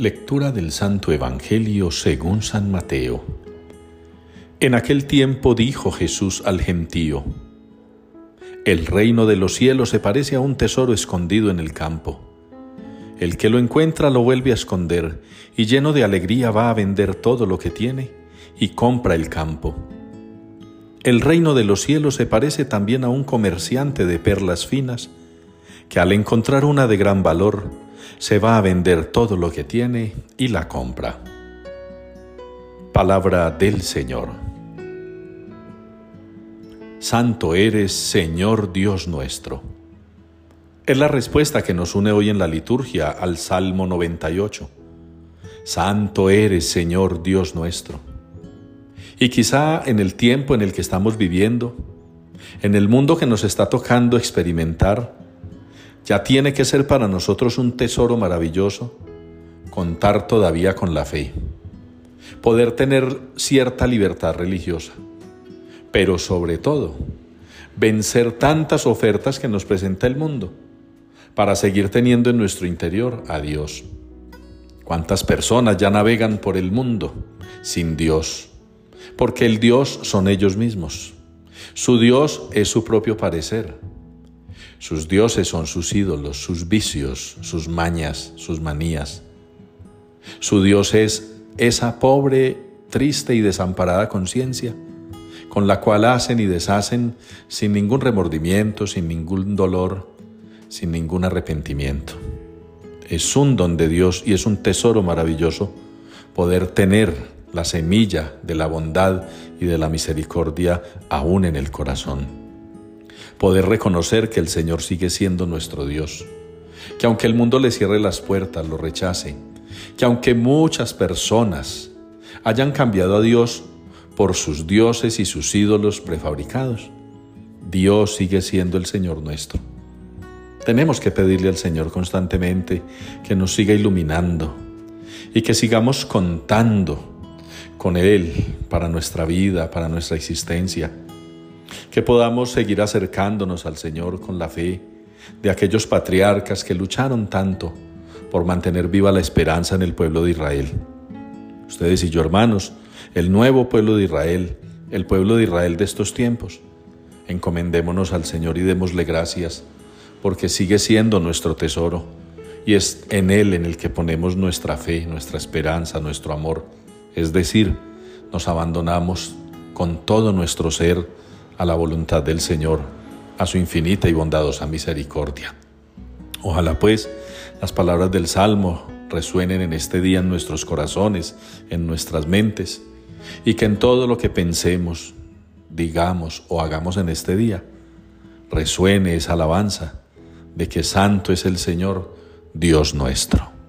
Lectura del Santo Evangelio según San Mateo. En aquel tiempo dijo Jesús al gentío, El reino de los cielos se parece a un tesoro escondido en el campo. El que lo encuentra lo vuelve a esconder y lleno de alegría va a vender todo lo que tiene y compra el campo. El reino de los cielos se parece también a un comerciante de perlas finas que al encontrar una de gran valor, se va a vender todo lo que tiene y la compra. Palabra del Señor. Santo eres, Señor Dios nuestro. Es la respuesta que nos une hoy en la liturgia al Salmo 98. Santo eres, Señor Dios nuestro. Y quizá en el tiempo en el que estamos viviendo, en el mundo que nos está tocando experimentar, ya tiene que ser para nosotros un tesoro maravilloso contar todavía con la fe, poder tener cierta libertad religiosa, pero sobre todo vencer tantas ofertas que nos presenta el mundo para seguir teniendo en nuestro interior a Dios. ¿Cuántas personas ya navegan por el mundo sin Dios? Porque el Dios son ellos mismos. Su Dios es su propio parecer sus dioses son sus ídolos, sus vicios, sus mañas, sus manías. Su Dios es esa pobre, triste y desamparada conciencia con la cual hacen y deshacen sin ningún remordimiento, sin ningún dolor, sin ningún arrepentimiento. Es un don de Dios y es un tesoro maravilloso poder tener la semilla de la bondad y de la misericordia aún en el corazón poder reconocer que el Señor sigue siendo nuestro Dios, que aunque el mundo le cierre las puertas, lo rechace, que aunque muchas personas hayan cambiado a Dios por sus dioses y sus ídolos prefabricados, Dios sigue siendo el Señor nuestro. Tenemos que pedirle al Señor constantemente que nos siga iluminando y que sigamos contando con Él para nuestra vida, para nuestra existencia que podamos seguir acercándonos al Señor con la fe de aquellos patriarcas que lucharon tanto por mantener viva la esperanza en el pueblo de Israel. Ustedes y yo, hermanos, el nuevo pueblo de Israel, el pueblo de Israel de estos tiempos, encomendémonos al Señor y démosle gracias, porque sigue siendo nuestro tesoro y es en Él en el que ponemos nuestra fe, nuestra esperanza, nuestro amor. Es decir, nos abandonamos con todo nuestro ser a la voluntad del Señor, a su infinita y bondadosa misericordia. Ojalá pues las palabras del Salmo resuenen en este día en nuestros corazones, en nuestras mentes, y que en todo lo que pensemos, digamos o hagamos en este día, resuene esa alabanza de que santo es el Señor, Dios nuestro.